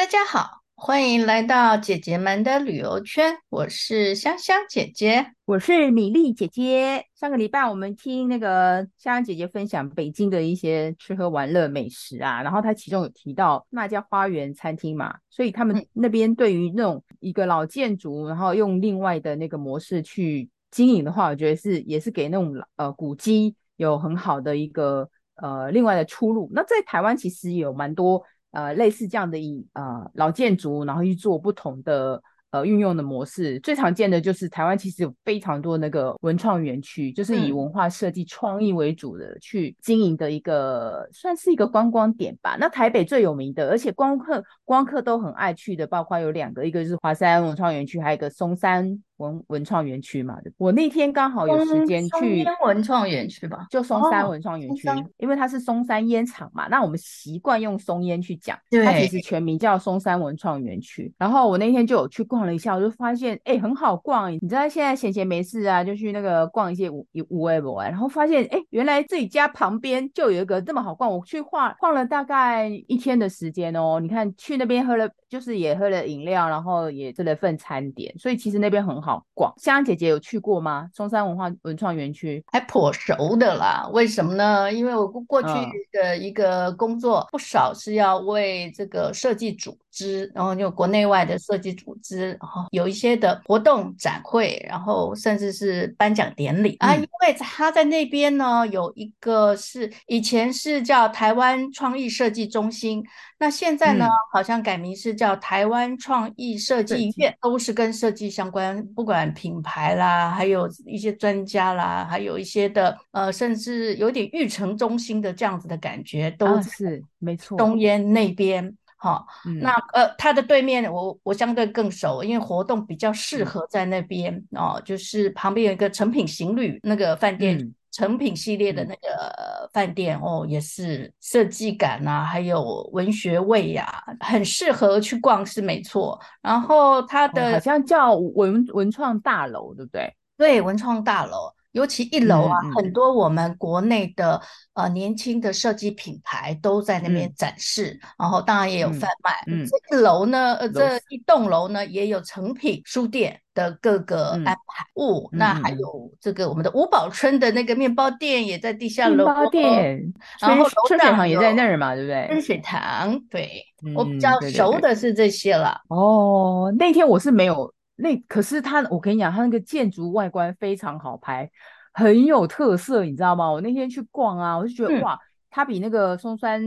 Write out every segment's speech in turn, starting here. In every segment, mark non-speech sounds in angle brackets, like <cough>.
大家好，欢迎来到姐姐们的旅游圈。我是香香姐姐，我是米粒姐姐。上个礼拜我们听那个香香姐姐分享北京的一些吃喝玩乐美食啊，然后她其中有提到那家花园餐厅嘛，所以他们那边对于那种一个老建筑，然后用另外的那个模式去经营的话，我觉得是也是给那种呃古迹有很好的一个呃另外的出路。那在台湾其实有蛮多。呃，类似这样的以呃老建筑，然后去做不同的呃运用的模式，最常见的就是台湾其实有非常多那个文创园区，就是以文化设计创意为主的去经营的一个，嗯、算是一个观光点吧。那台北最有名的，而且观光客观光客都很爱去的，包括有两个，一个是华山文创园区，还有一个松山。文文创园区嘛，我那天刚好有时间去文创园区吧，就松山文创园区，哦，因为它是松山烟厂嘛，那我们习惯用松烟去讲，它其实全名叫松山文创园区。然后我那天就有去逛了一下，我就发现哎，很好逛，你知道现在闲闲没事啊，就去那个逛一些五五 A 博，然后发现哎，原来自己家旁边就有一个这么好逛，我去晃晃了大概一天的时间哦。你看去那边喝了，就是也喝了饮料，然后也吃了份餐点，所以其实那边很好。好逛，香香姐姐有去过吗？中山文化文创园区还颇熟的啦。为什么呢？因为我过去的一个工作不少是要为这个设计组织，然后就国内外的设计组织，然后有一些的活动展会，然后甚至是颁奖典礼、嗯、啊。因为他在那边呢，有一个是以前是叫台湾创意设计中心。那现在呢，嗯、好像改名是叫台湾创意设计院，都是跟设计相关，不管品牌啦，还有一些专家啦，还有一些的呃，甚至有点育成中心的这样子的感觉，都是没错。东烟那边，哈，那呃，它的对面我我相对更熟，因为活动比较适合在那边、嗯、哦，就是旁边有一个成品行旅那个饭店。嗯诚品系列的那个饭店、嗯、哦，也是设计感啊，还有文学味呀、啊，很适合去逛是没错。然后它的、哦、好像叫文文创大楼，对不对？对，文创大楼。尤其一楼啊，嗯、很多我们国内的呃年轻的设计品牌都在那边展示，嗯、然后当然也有贩卖。嗯，这一楼呢，呃，这一栋楼呢也有成品书店的各个安排。嗯、哦，那还有这个我们的五宝村的那个面包店也在地下楼。面包店，然后春水堂也在那儿嘛，对不对？春水堂，对，我比较熟的是这些了。嗯、哦，那天我是没有。那可是它，我跟你讲，它那个建筑外观非常好拍，很有特色，你知道吗？我那天去逛啊，我就觉得、嗯、哇，它比那个松山，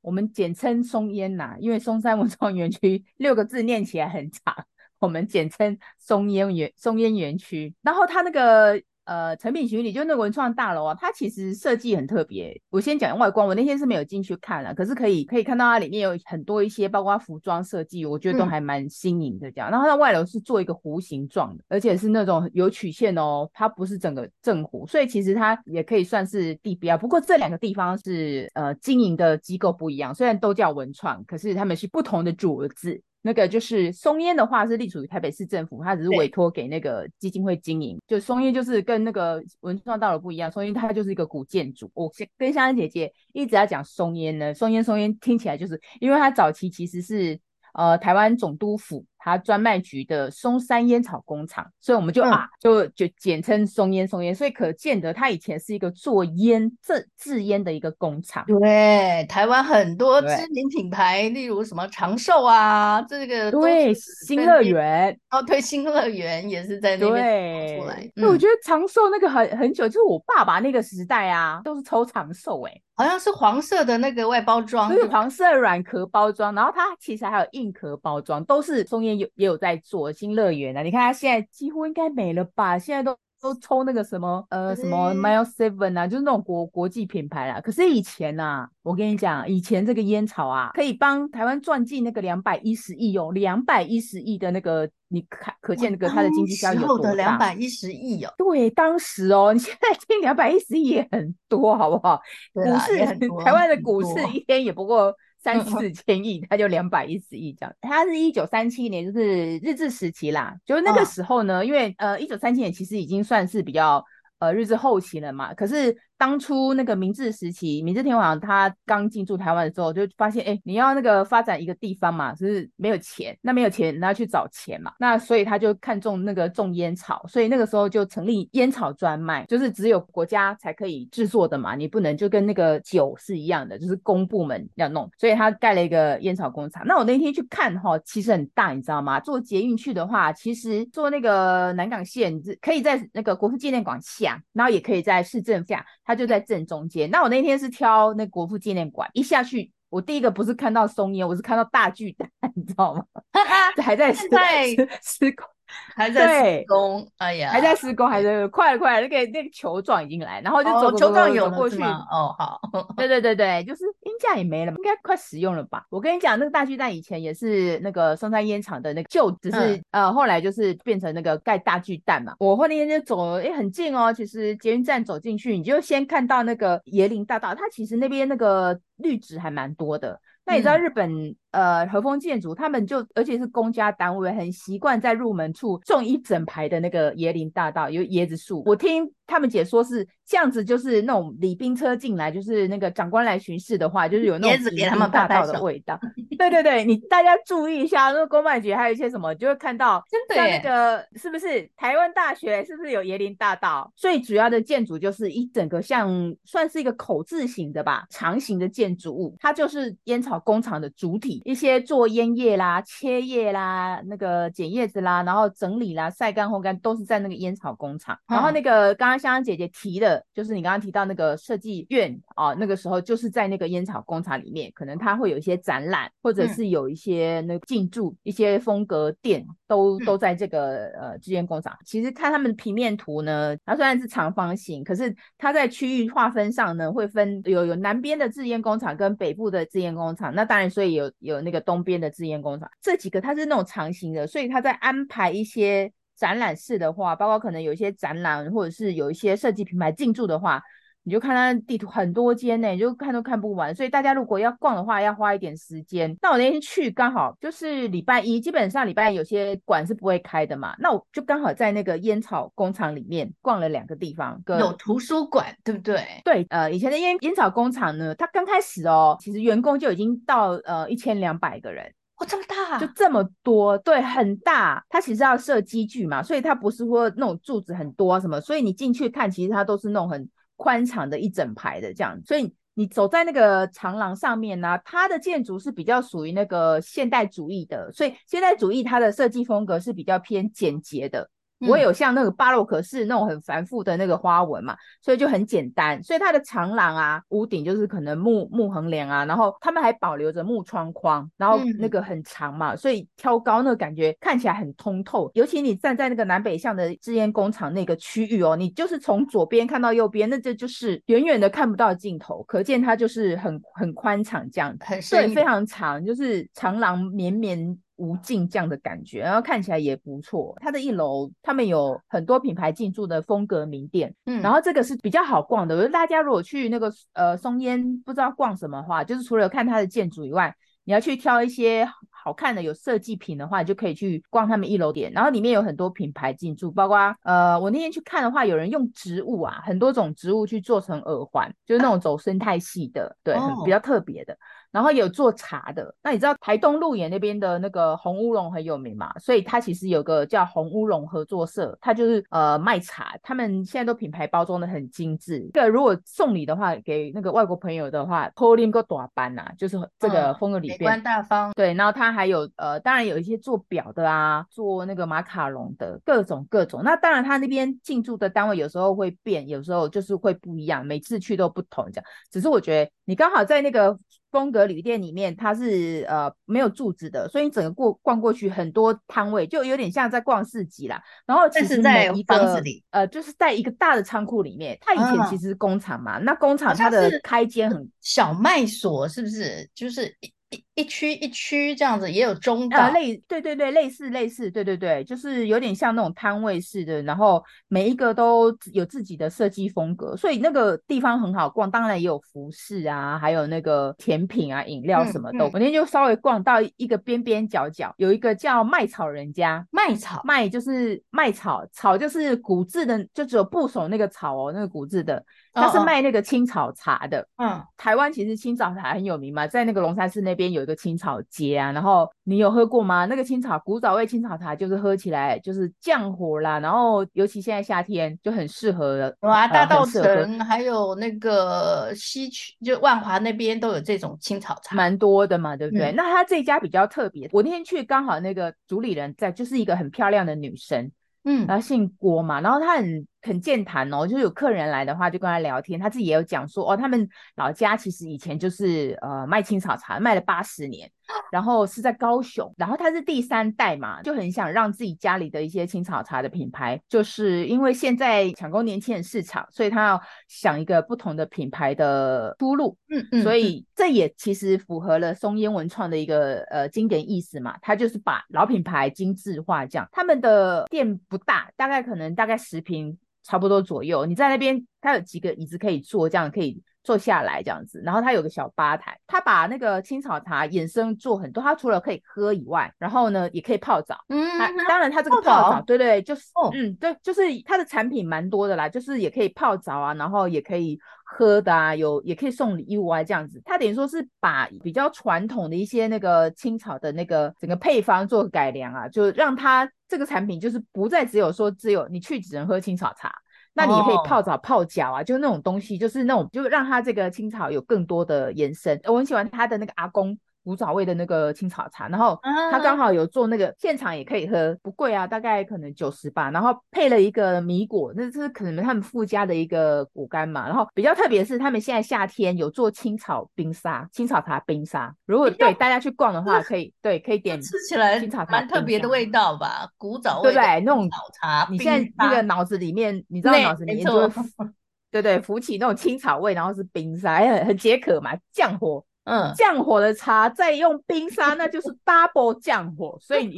我们简称松烟呐，因为松山 <laughs> 文创园区六个字念起来很长，我们简称松烟园松烟园区，然后它那个。呃，成品行旅就是那个文创大楼啊，它其实设计很特别。我先讲外观，我那天是没有进去看了，可是可以可以看到它里面有很多一些，包括服装设计，我觉得都还蛮新颖的这样。嗯、然后它外楼是做一个弧形状的，而且是那种有曲线哦，它不是整个正弧，所以其实它也可以算是地标。不过这两个地方是呃经营的机构不一样，虽然都叫文创，可是他们是不同的主子。那个就是松烟的话是隶属于台北市政府，它只是委托给那个基金会经营。就松烟就是跟那个文创大楼不一样，松烟它就是一个古建筑。我跟香香姐姐一直在讲松烟呢，松烟松烟听起来就是因为它早期其实是呃台湾总督府。它专卖局的松山烟草工厂，所以我们就、嗯、啊，就就简称松烟松烟，所以可见得它以前是一个做烟制制烟的一个工厂。对，台湾很多知名品牌，例如什么长寿啊，这个对新乐园。哦，对新乐园也是在那边出来。那、嗯、我觉得长寿那个很很久，就是我爸爸那个时代啊，都是抽长寿哎、欸，好像是黄色的那个外包装，就是黄色软壳包装，然后它其实还有硬壳包装，都是松烟。有也有在做新乐园啊，你看它现在几乎应该没了吧？现在都都抽那个什么呃什么 Mile Seven 啊，就是那种国国际品牌啦。可是以前呐、啊，我跟你讲，以前这个烟草啊，可以帮台湾赚进那个两百一十亿哦，两百一十亿的那个，你看可见那个它的经济效益有多大？两百一十亿哦，对，当时哦，你现在听两百一十亿也很多，好不好？股市 <laughs> 台湾的股市一天也不过。三四千亿，它就两百一十亿这样。它是一九三七年，就是日治时期啦。就是那个时候呢，哦、因为呃，一九三七年其实已经算是比较呃日治后期了嘛。可是当初那个明治时期，明治天皇他刚进驻台湾的时候，就发现，哎，你要那个发展一个地方嘛，就是没有钱，那没有钱，那要去找钱嘛，那所以他就看中那个种烟草，所以那个时候就成立烟草专卖，就是只有国家才可以制作的嘛，你不能就跟那个酒是一样的，就是公部门要弄，所以他盖了一个烟草工厂。那我那天去看哈，其实很大，你知道吗？坐捷运去的话，其实坐那个南港线，可以在那个国父纪念馆下，然后也可以在市政下。它就在正中间。那我那天是挑那国父纪念馆，一下去，我第一个不是看到松烟，我是看到大巨蛋，<laughs> 你知道吗？<laughs> 还在施 <laughs> 施工。还在施工，哎呀，还在施工，还在快了，快了，那个那个球状已经来，然后就走球状有过去，哦，好，对对对对，就是鹰架也没了嘛，应该快使用了吧？我跟你讲，那个大巨蛋以前也是那个松山烟厂的那个旧，只是呃后来就是变成那个盖大巨蛋嘛。我后那天就走了，哎，很近哦，其实捷运站走进去，你就先看到那个椰林大道，它其实那边那个绿植还蛮多的。那你知道日本？呃，和风建筑，他们就而且是公家单位，很习惯在入门处种一整排的那个椰林大道，有椰子树。我听他们解说是这样子，就是那种礼宾车进来，就是那个长官来巡视的话，就是有那种椰子林大道的味道。对对对，你 <laughs> 大家注意一下，那个公卖局还有一些什么，就会看到真的像那个是不是台湾大学是不是有椰林大道？最主要的建筑就是一整个像算是一个口字形的吧，长形的建筑物，它就是烟草工厂的主体。一些做烟叶啦、切叶啦、那个剪叶子啦，然后整理啦、晒干烘干，都是在那个烟草工厂。嗯、然后那个刚刚香香姐姐提的，就是你刚刚提到那个设计院啊，那个时候就是在那个烟草工厂里面，可能它会有一些展览，或者是有一些那个进驻一些风格店，都都在这个呃制烟工厂。其实看他们的平面图呢，它虽然是长方形，可是它在区域划分上呢，会分有有南边的制烟工厂跟北部的制烟工厂。那当然，所以有有那个。东边的制烟工厂，这几个它是那种长形的，所以它在安排一些展览室的话，包括可能有一些展览，或者是有一些设计品牌进驻的话，你就看它地图很多间呢，你就看都看不完。所以大家如果要逛的话，要花一点时间。那我那天去刚好就是礼拜一，基本上礼拜一有些馆是不会开的嘛，那我就刚好在那个烟草工厂里面逛了两个地方，有图书馆，对不对？对，呃，以前的烟烟草工厂呢，它刚开始哦，其实员工就已经到呃一千两百个人。哦，这么大，就这么多，对，很大。它其实要设机具嘛，所以它不是说那种柱子很多啊什么，所以你进去看，其实它都是那种很宽敞的一整排的这样。所以你走在那个长廊上面呢，它的建筑是比较属于那个现代主义的，所以现代主义它的设计风格是比较偏简洁的。我有像那个巴洛克式那种很繁复的那个花纹嘛，所以就很简单。所以它的长廊啊，屋顶就是可能木木横梁啊，然后他们还保留着木窗框，然后那个很长嘛，所以挑高那个感觉看起来很通透。尤其你站在那个南北向的制烟工厂那个区域哦，你就是从左边看到右边，那这就是远远的看不到尽头，可见它就是很很宽敞这样，很对，非常长，就是长廊绵绵。无尽这样的感觉，然后看起来也不错。它的一楼，他们有很多品牌进驻的风格名店，嗯，然后这个是比较好逛的。我觉得大家如果去那个呃松烟不知道逛什么的话，就是除了看它的建筑以外，你要去挑一些好看的有设计品的话，你就可以去逛他们一楼店。然后里面有很多品牌进驻，包括呃我那天去看的话，有人用植物啊，很多种植物去做成耳环，就是那种走生态系的，啊、对，很比较特别的。然后有做茶的，那你知道台东鹿野那边的那个红乌龙很有名嘛？所以它其实有个叫红乌龙合作社，它就是呃卖茶，他们现在都品牌包装的很精致。这个如果送礼的话，给那个外国朋友的话个大班呐，就是这个风格里边，美观大方。对，然后它还有呃，当然有一些做表的啊，做那个马卡龙的各种各种。那当然它那边进驻的单位有时候会变，有时候就是会不一样，每次去都不同这样。只是我觉得你刚好在那个。风格旅店里面，它是呃没有柱子的，所以你整个过逛过去很多摊位，就有点像在逛市集啦。然后其实在一个房子里，呃，就是在一个大的仓库里面。它以前其实是工厂嘛，嗯、那工厂它的开间很小卖所，是不是？就是一一区一区这样子，也有中岛，呃、类对对对，类似类似，对对对，就是有点像那种摊位式的，然后每一个都有自己的设计风格，所以那个地方很好逛。当然也有服饰啊，还有那个甜品啊、饮料什么的。嗯嗯、我那天就稍微逛到一个边边角角，有一个叫麦草人家，麦草麦就是麦草，草就是古字的，就只有部首那个草哦，那个古字的。他是卖那个青草茶的，嗯，台湾其实青草茶很有名嘛，在那个龙山寺那边有一个青草街啊，然后你有喝过吗？那个青草古早味青草茶就是喝起来就是降火啦，然后尤其现在夏天就很适合。哇，大稻城还有那个西区，就万华那边都有这种青草茶，蛮多的嘛，对不对？嗯、那他这家比较特别，我那天去刚好那个主理人在，就是一个很漂亮的女生，嗯，她姓郭嘛，然后她很。很健谈哦，就是有客人来的话，就跟他聊天。他自己也有讲说，哦，他们老家其实以前就是呃卖青草茶，卖了八十年，然后是在高雄，然后他是第三代嘛，就很想让自己家里的一些青草茶的品牌，就是因为现在抢攻年轻人市场，所以他要想一个不同的品牌的出路。嗯嗯，所以这也其实符合了松烟文创的一个呃经典意思嘛，他就是把老品牌精致化，这样。他们的店不大，大概可能大概十坪。差不多左右，你在那边，它有几个椅子可以坐，这样可以坐下来这样子。然后它有个小吧台，它把那个青草茶衍生做很多。它除了可以喝以外，然后呢也可以泡澡。嗯，当然它这个泡澡，对，对对，就是，哦、嗯，对，就是它的产品蛮多的啦，就是也可以泡澡啊，然后也可以喝的啊，有也可以送礼物啊这样子。它等于说是把比较传统的一些那个青草的那个整个配方做改良啊，就让它。这个产品就是不再只有说只有你去只能喝青草茶，那你也可以泡澡泡脚啊，就那种东西，就是那种就让它这个青草有更多的延伸。我很喜欢它的那个阿公。古早味的那个青草茶，然后他刚好有做那个现场也可以喝，不贵啊，大概可能九十吧。然后配了一个米果，那是可能他们附加的一个果干嘛。然后比较特别的是，他们现在夏天有做青草冰沙，青草茶冰沙。如果对大家去逛的话，可以对可以点吃起来青草茶蛮特别的味道吧，古早味对不对？那种早茶，你现在那个脑子里面，你知道脑子里面就 <laughs> 对对浮起那种青草味，然后是冰沙，很很解渴嘛，降火。嗯，降火的茶再用冰沙，那就是 <laughs> double 降火，所以你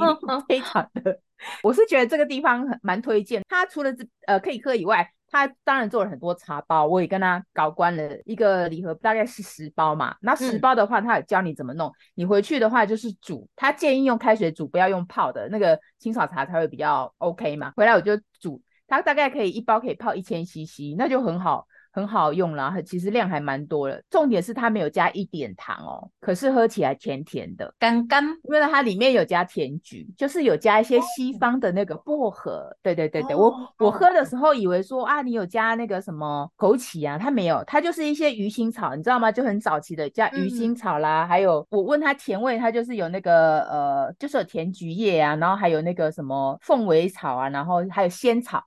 非常的，我是觉得这个地方很蛮推荐。它除了这呃可以喝以外，它当然做了很多茶包，我也跟他搞关了一个礼盒，大概是十包嘛。那十包的话，他有教你怎么弄。你回去的话就是煮，他建议用开水煮，不要用泡的，那个清草茶才会比较 OK 嘛。回来我就煮，它大概可以一包可以泡一千 CC，那就很好。很好用啦，其实量还蛮多的。重点是它没有加一点糖哦，可是喝起来甜甜的，甘甘。因为它里面有加甜菊，就是有加一些西方的那个薄荷。对对对对，我我喝的时候以为说啊，你有加那个什么枸杞啊，它没有，它就是一些鱼腥草，你知道吗？就很早期的加鱼腥草啦，嗯、还有我问它甜味，它就是有那个呃，就是有甜菊叶啊，然后还有那个什么凤尾草啊，然后还有仙草。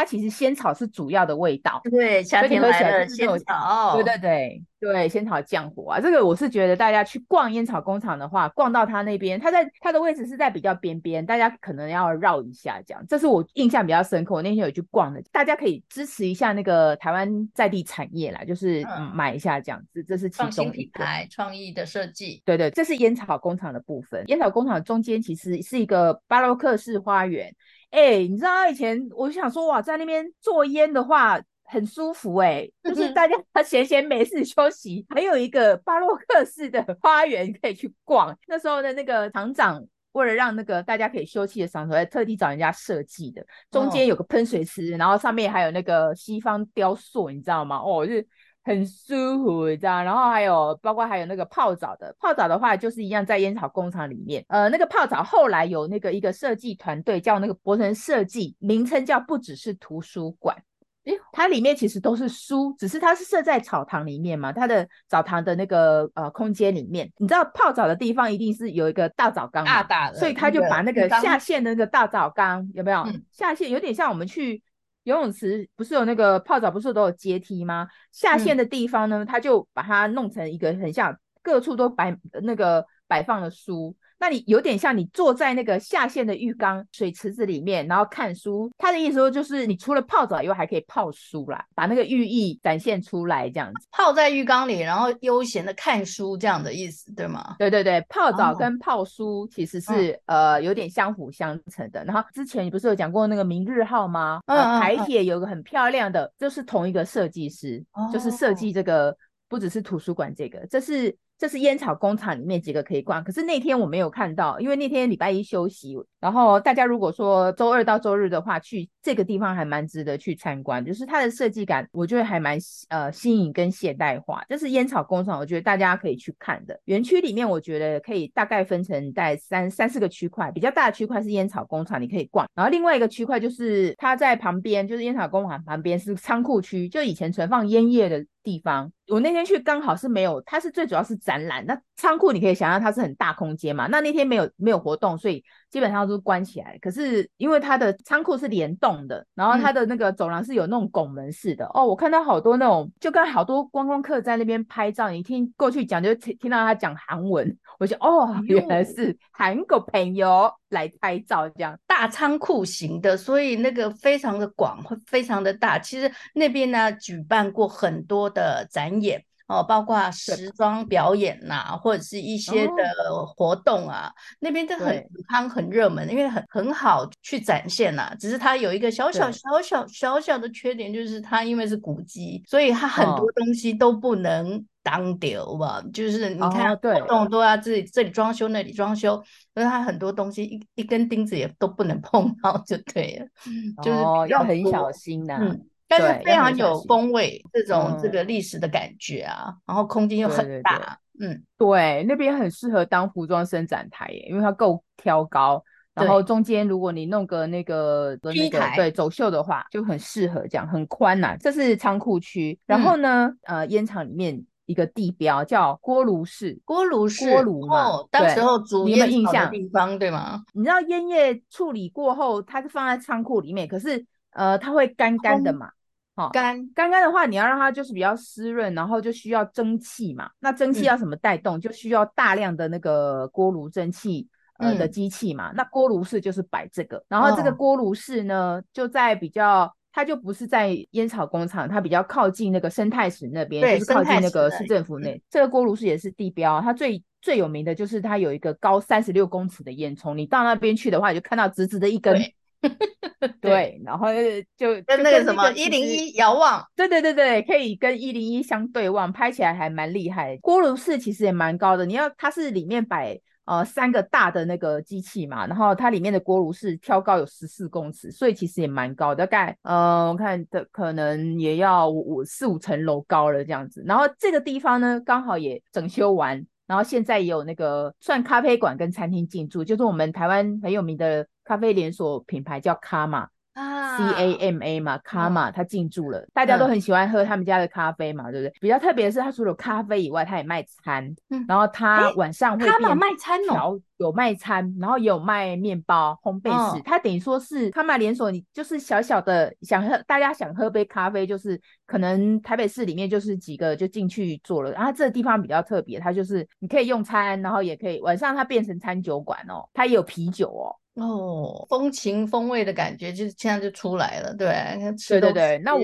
它其实仙草是主要的味道，对，夏天来了仙草，对对对对，仙草降火啊。这个我是觉得大家去逛烟草工厂的话，逛到它那边，它在它的位置是在比较边边，大家可能要绕一下这样。这是我印象比较深刻，我那天有去逛的，大家可以支持一下那个台湾在地产业啦，就是、嗯、买一下这样子。这是其中品牌创意的设计，对对，这是烟草工厂的部分。烟草工厂中间其实是一个巴洛克式花园。哎、欸，你知道以前我就想说哇，在那边做烟的话很舒服哎、欸，就是大家闲闲没事休息，还有一个巴洛克式的花园可以去逛。那时候的那个厂长为了让那个大家可以休憩的场所，还特地找人家设计的，中间有个喷水池，然后上面还有那个西方雕塑，你知道吗？哦，就是。很舒服，这样，然后还有包括还有那个泡澡的，泡澡的话就是一样在烟草工厂里面，呃，那个泡澡后来有那个一个设计团队叫那个博成设计，名称叫不只是图书馆，诶，它里面其实都是书，只是它是设在澡堂里面嘛，它的澡堂的那个呃空间里面，你知道泡澡的地方一定是有一个大澡缸，大大的，所以他就把那个下线的那个大澡缸有没有？嗯、下线有点像我们去。游泳池不是有那个泡澡，不是都有阶梯吗？下线的地方呢，他、嗯、就把它弄成一个很像各处都摆那个摆放的书，那你有点像你坐在那个下线的浴缸水池子里面，然后看书。他的意思说就是你除了泡澡以外，还可以泡书啦，把那个寓意展现出来，这样子。泡在浴缸里，然后悠闲的看书，这样的意思对吗？对对对，泡澡跟泡书其实是、哦、呃有点相辅相成的。然后之前你不是有讲过那个明日号吗？嗯、呃，台铁有个很漂亮的，就是同一个设计师，哦、就是设计这个不只是图书馆这个，这是。这是烟草工厂里面几个可以逛，可是那天我没有看到，因为那天礼拜一休息。然后大家如果说周二到周日的话，去这个地方还蛮值得去参观，就是它的设计感，我觉得还蛮呃新颖跟现代化。这是烟草工厂，我觉得大家可以去看的。园区里面我觉得可以大概分成在三三四个区块，比较大的区块是烟草工厂，你可以逛。然后另外一个区块就是它在旁边，就是烟草工厂旁边是仓库区，就以前存放烟叶的地方。我那天去刚好是没有，它是最主要是展览。那仓库你可以想象它是很大空间嘛，那那天没有没有活动，所以基本上都是关起来。可是因为它的仓库是联动的，然后它的那个走廊是有那种拱门式的、嗯、哦，我看到好多那种，就跟好多观光客在那边拍照。你听过去讲就听听到他讲韩文，我就哦，原来是韩国朋友来拍照这样。大仓库型的，所以那个非常的广，会非常的大。其实那边呢举办过很多的展演。哦，包括时装表演呐、啊，或者是一些的活动啊，哦、那边都很夯、很热门，因为很很好去展现呐、啊。只是它有一个小小小小小小的缺点，就是它因为是古迹，所以它很多东西都不能当丢吧。哦、就是你看活动都要自己这里装修，那里装修，所以它很多东西一一根钉子也都不能碰到，就对了。<laughs> 哦、就是要很小心呐、啊。嗯但是非常有风味，这种这个历史的感觉啊，嗯、然后空间又很大，对对对嗯，对，那边很适合当服装伸展台耶，因为它够挑高，然后中间如果你弄个那个的那个对走秀的话，就很适合这样，很宽呐、啊。这是仓库区，然后呢，嗯、呃，烟厂里面一个地标叫锅炉室，锅炉室，锅炉嘛，哦，当时候煮烟草的地方对吗？你知道烟叶处理过后，它是放在仓库里面，可是呃，它会干干的嘛。干干干的话，你要让它就是比较湿润，然后就需要蒸汽嘛。那蒸汽要什么带动？嗯、就需要大量的那个锅炉蒸汽呃的机器嘛。嗯、那锅炉室就是摆这个，然后这个锅炉室呢，就在比较，它就不是在烟草工厂，它比较靠近那个生态池那边，就是靠近那个市政府内。嗯、这个锅炉室也是地标，它最最有名的就是它有一个高三十六公尺的烟囱，你到那边去的话，你就看到直直的一根。<laughs> 对，然后就跟那个什么一零一遥望，对对对对，可以跟一零一相对望，拍起来还蛮厉害。锅炉室其实也蛮高的，你要它是里面摆呃三个大的那个机器嘛，然后它里面的锅炉室挑高有十四公尺，所以其实也蛮高的，大概呃我看的可能也要五四五层楼高了这样子。然后这个地方呢，刚好也整修完，然后现在也有那个算咖啡馆跟餐厅进驻，就是我们台湾很有名的。咖啡连锁品牌叫卡玛啊，C A M A 嘛，卡玛它进驻了，大家都很喜欢喝他们家的咖啡嘛，对不对？比较特别的是，它除了咖啡以外，它也卖餐，然后它晚上会卡玛卖餐哦，有卖餐，然后也有卖面包、烘焙室，它等于说是卡玛连锁，你就是小小的想喝，大家想喝杯咖啡，就是可能台北市里面就是几个就进去做了，然后这个地方比较特别，它就是你可以用餐，然后也可以晚上它变成餐酒馆哦，它也有啤酒哦。哦，风情风味的感觉，就是现在就出来了，对，吃对对对，那我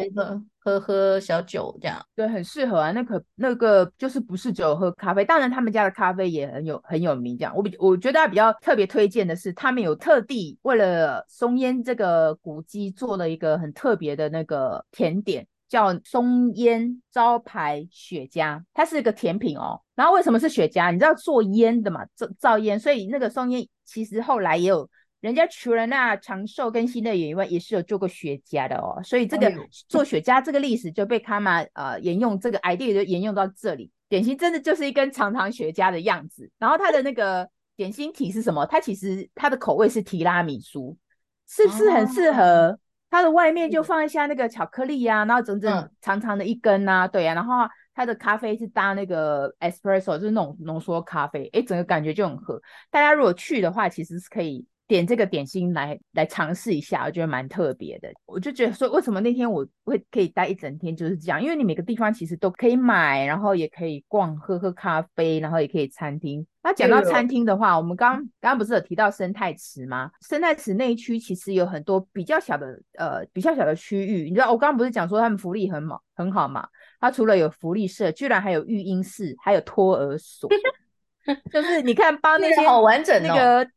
喝喝小酒这样，对，很适合啊。那可那个就是不是只有喝咖啡，当然他们家的咖啡也很有很有名。这样，我比我觉得比较特别推荐的是，他们有特地为了松烟这个古迹做了一个很特别的那个甜点，叫松烟招牌雪茄，它是一个甜品哦。然后为什么是雪茄？你知道做烟的嘛，造造烟，所以那个松烟其实后来也有。人家除了那长寿跟新乐园以外，也是有做过雪茄的哦。所以这个做雪茄这个历史就被卡玛呃沿用，这个 idea 就沿用到这里。点心真的就是一根长长雪茄的样子。然后它的那个点心体是什么？它其实它的口味是提拉米苏，是不是很适合？它的外面就放一下那个巧克力呀、啊，然后整整长长的一根呐、啊，对呀、啊。然后它的咖啡是搭那个 espresso，就是那种浓缩咖啡，诶，整个感觉就很合。大家如果去的话，其实是可以。点这个点心来来尝试一下，我觉得蛮特别的。我就觉得说，为什么那天我会可以待一整天，就是这样，因为你每个地方其实都可以买，然后也可以逛，喝喝咖啡，然后也可以餐厅。那讲到餐厅的话，我们刚刚刚不是有提到生态池吗？生态池那一区其实有很多比较小的呃比较小的区域。你知道我刚刚不是讲说他们福利很好很好嘛？它除了有福利社，居然还有育婴室，还有托儿所。<laughs> 就是你看帮那些好完整那个，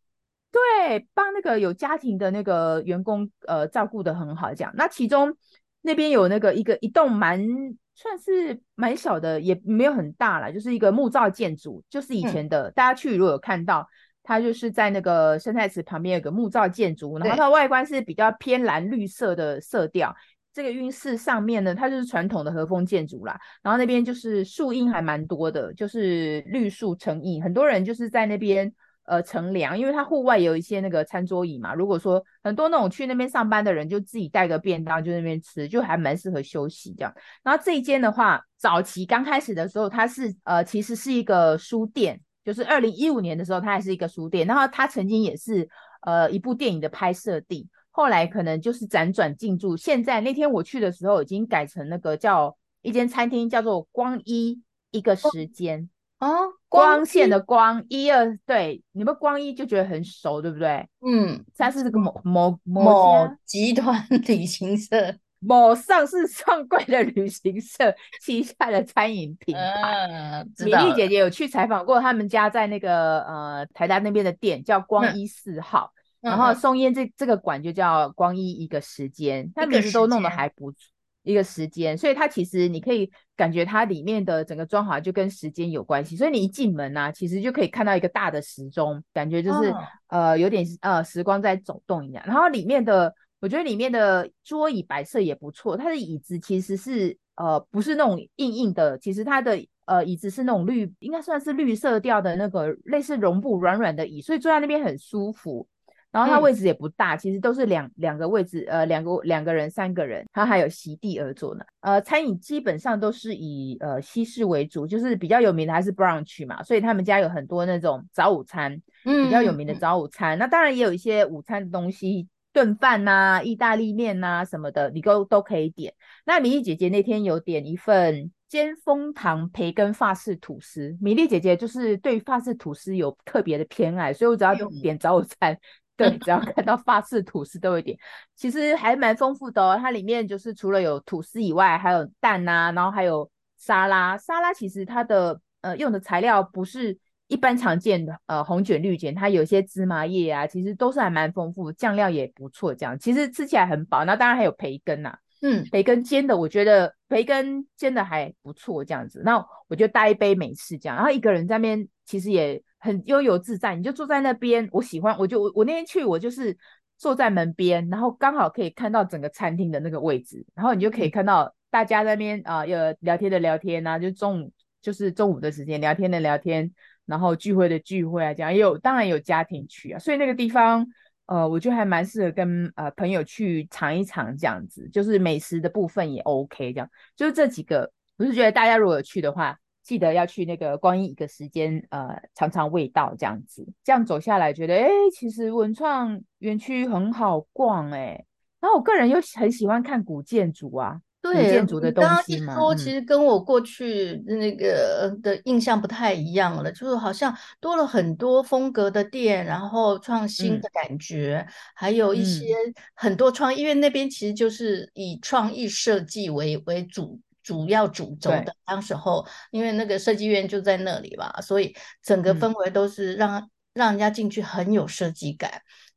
对，帮那个有家庭的那个员工呃照顾得很好，这样。那其中那边有那个一个一栋蛮算是蛮小的，也没有很大啦，就是一个木造建筑，就是以前的。嗯、大家去如果有看到，它就是在那个生态池旁边有个木造建筑，然后它的外观是比较偏蓝绿色的色调。这个浴室上面呢，它就是传统的和风建筑啦。然后那边就是树荫还蛮多的，就是绿树成荫，很多人就是在那边呃乘凉，因为它户外有一些那个餐桌椅嘛。如果说很多那种去那边上班的人，就自己带个便当就那边吃，就还蛮适合休息这样。然后这一间的话，早期刚开始的时候，它是呃其实是一个书店，就是二零一五年的时候，它还是一个书店。然后它曾经也是呃一部电影的拍摄地。后来可能就是辗转进驻，现在那天我去的时候已经改成那个叫一间餐厅，叫做光一一个时间哦，光线的光一二，对，你们光一就觉得很熟，对不对？嗯，它是这个某某某，集团旅行社，<laughs> 某上市上柜的旅行社旗下的餐饮品牌。嗯，米粒姐姐有去采访过他们家在那个呃台大那边的店，叫光一四号。嗯然后松烟这这个馆就叫光一一个时间，他名字都弄得还不错，一个时间，所以它其实你可以感觉它里面的整个装潢就跟时间有关系，所以你一进门啊，其实就可以看到一个大的时钟，感觉就是、哦、呃有点呃时光在走动一样。然后里面的我觉得里面的桌椅摆设也不错，它的椅子其实是呃不是那种硬硬的，其实它的呃椅子是那种绿，应该算是绿色调的那个类似绒布软软的椅，所以坐在那边很舒服。然后它位置也不大，嗯、其实都是两两个位置，呃，两个两个人三个人，它还有席地而坐呢。呃，餐饮基本上都是以呃西式为主，就是比较有名的还是 brunch 嘛，所以他们家有很多那种早午餐，嗯，比较有名的早午餐。嗯、那当然也有一些午餐的东西，炖饭呐、意大利面呐、啊、什么的，你都都可以点。那米粒姐姐那天有点一份尖枫糖培根法式吐司，米粒姐姐就是对法式吐司有特别的偏爱，所以我只要点早午餐。嗯对，<laughs> 只要看到法式吐司都会点，其实还蛮丰富的哦。它里面就是除了有吐司以外，还有蛋啊，然后还有沙拉。沙拉其实它的呃用的材料不是一般常见的呃红卷绿卷，它有些芝麻叶啊，其实都是还蛮丰富，酱料也不错。这样其实吃起来很饱。那当然还有培根呐、啊，嗯，培根煎的，我觉得培根煎的还不错。这样子，那我就带一杯美式这样，然后一个人在那边其实也。很悠游自在，你就坐在那边。我喜欢，我就我我那天去，我就是坐在门边，然后刚好可以看到整个餐厅的那个位置，然后你就可以看到大家在那边啊，有、呃、聊天的聊天啊，就中午就是中午的时间聊天的聊天，然后聚会的聚会啊，这样也有当然有家庭去啊，所以那个地方呃，我觉得还蛮适合跟呃朋友去尝一尝这样子，就是美食的部分也 OK，这样就是这几个，我是觉得大家如果有去的话。记得要去那个光一一个时间，呃，尝尝味道这样子，这样走下来觉得，哎，其实文创园区很好逛，哎，然后我个人又很喜欢看古建筑啊，对，古建筑的东西嘛，刚刚一说，其实跟我过去那个的印象不太一样了，嗯、就是好像多了很多风格的店，然后创新的感觉，嗯、还有一些很多创意，因为那边其实就是以创意设计为为主。主要主轴的，当时候因为那个设计院就在那里嘛，所以整个氛围都是让、嗯、让人家进去很有设计感。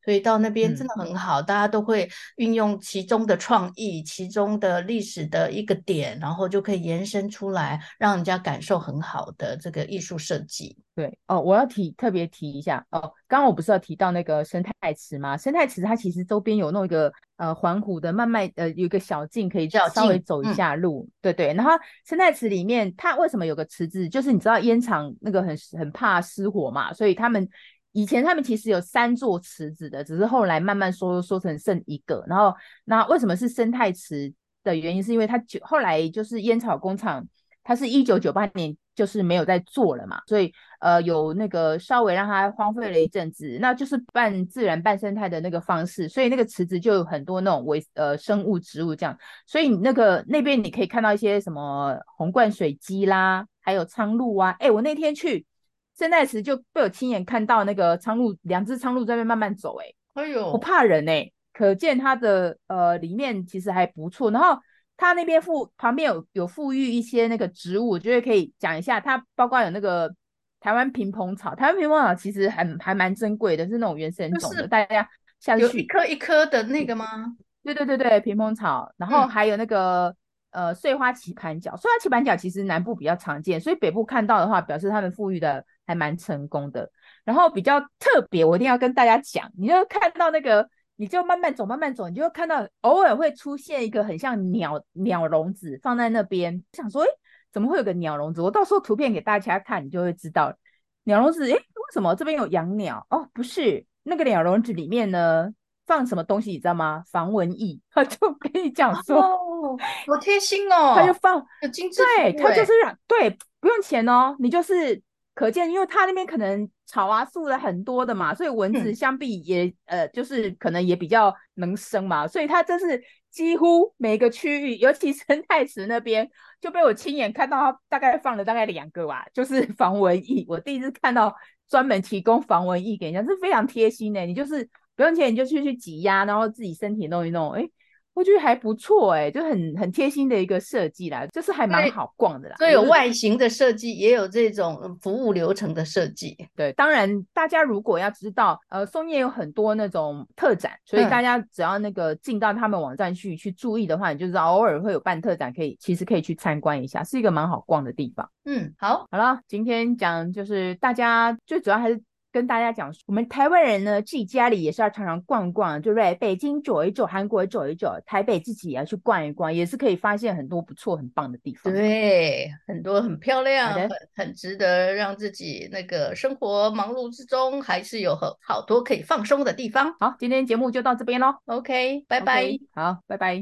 所以到那边真的很好，嗯、大家都会运用其中的创意、其中的历史的一个点，然后就可以延伸出来，让人家感受很好的这个艺术设计。对哦，我要提特别提一下哦，刚刚我不是要提到那个生态池吗？生态池它其实周边有弄一个呃环湖的慢慢呃有一个小径可以稍微走一下路，嗯、对对。然后生态池里面它为什么有个池子？就是你知道烟厂那个很很怕失火嘛，所以他们。以前他们其实有三座池子的，只是后来慢慢缩缩成剩一个。然后，那为什么是生态池的原因？是因为它就后来就是烟草工厂，它是一九九八年就是没有在做了嘛，所以呃有那个稍微让它荒废了一阵子，那就是半自然半生态的那个方式，所以那个池子就有很多那种微呃生物植物这样，所以那个那边你可以看到一些什么红冠水鸡啦，还有苍鹭啊，哎，我那天去圣诞池就被我亲眼看到那个苍鹭，两只苍鹭在那边慢慢走，哎，哎呦，不怕人哎，可见它的呃里面其实还不错，然后。它那边附旁边有有富裕一些那个植物，我觉得可以讲一下。它包括有那个台湾平蓬草，台湾平蓬草其实还还蛮珍贵的，是那种原生种的。大家下去有一颗一颗的那个吗？对对对对，平蓬草。然后还有那个、嗯、呃碎花棋盘角，碎花棋盘角其实南部比较常见，所以北部看到的话，表示他们富裕的还蛮成功的。然后比较特别，我一定要跟大家讲，你就看到那个。你就慢慢走，慢慢走，你就会看到偶尔会出现一个很像鸟鸟笼子放在那边。想说，诶，怎么会有个鸟笼子？我到时候图片给大家看，你就会知道鸟笼子。诶，为什么这边有养鸟？哦，不是，那个鸟笼子里面呢放什么东西？你知道吗？防蚊液。<laughs> 他就跟你讲说，哦，好贴心哦。他就放，有精致。对，他就是让对，不用钱哦，你就是。可见，因为它那边可能草啊树的很多的嘛，所以蚊子相比也、嗯、呃，就是可能也比较能生嘛，所以它真是几乎每个区域，尤其生态池那边就被我亲眼看到，它大概放了大概两个吧，就是 <laughs> 防蚊液。我第一次看到专门提供防蚊液给人家，是非常贴心的。你就是不用钱，你就去去挤压，然后自己身体弄一弄，哎。我觉得还不错哎、欸，就很很贴心的一个设计啦，就是还蛮好逛的啦。所以有外形的设计，也有这种服务流程的设计。对，当然大家如果要知道，呃，松叶有很多那种特展，所以大家只要那个进到他们网站去去注意的话，你就知道偶尔会有办特展，可以其实可以去参观一下，是一个蛮好逛的地方。嗯，好，好了，今天讲就是大家最主要还是。跟大家讲，我们台湾人呢，自己家里也是要常常逛逛，对不对？北京走一走，韩国走一走，台北自己也要去逛一逛，也是可以发现很多不错、很棒的地方。对，很多很漂亮，很很值得让自己那个生活忙碌之中，还是有很好多可以放松的地方。好，今天节目就到这边喽。OK，拜拜。Okay, 好，拜拜。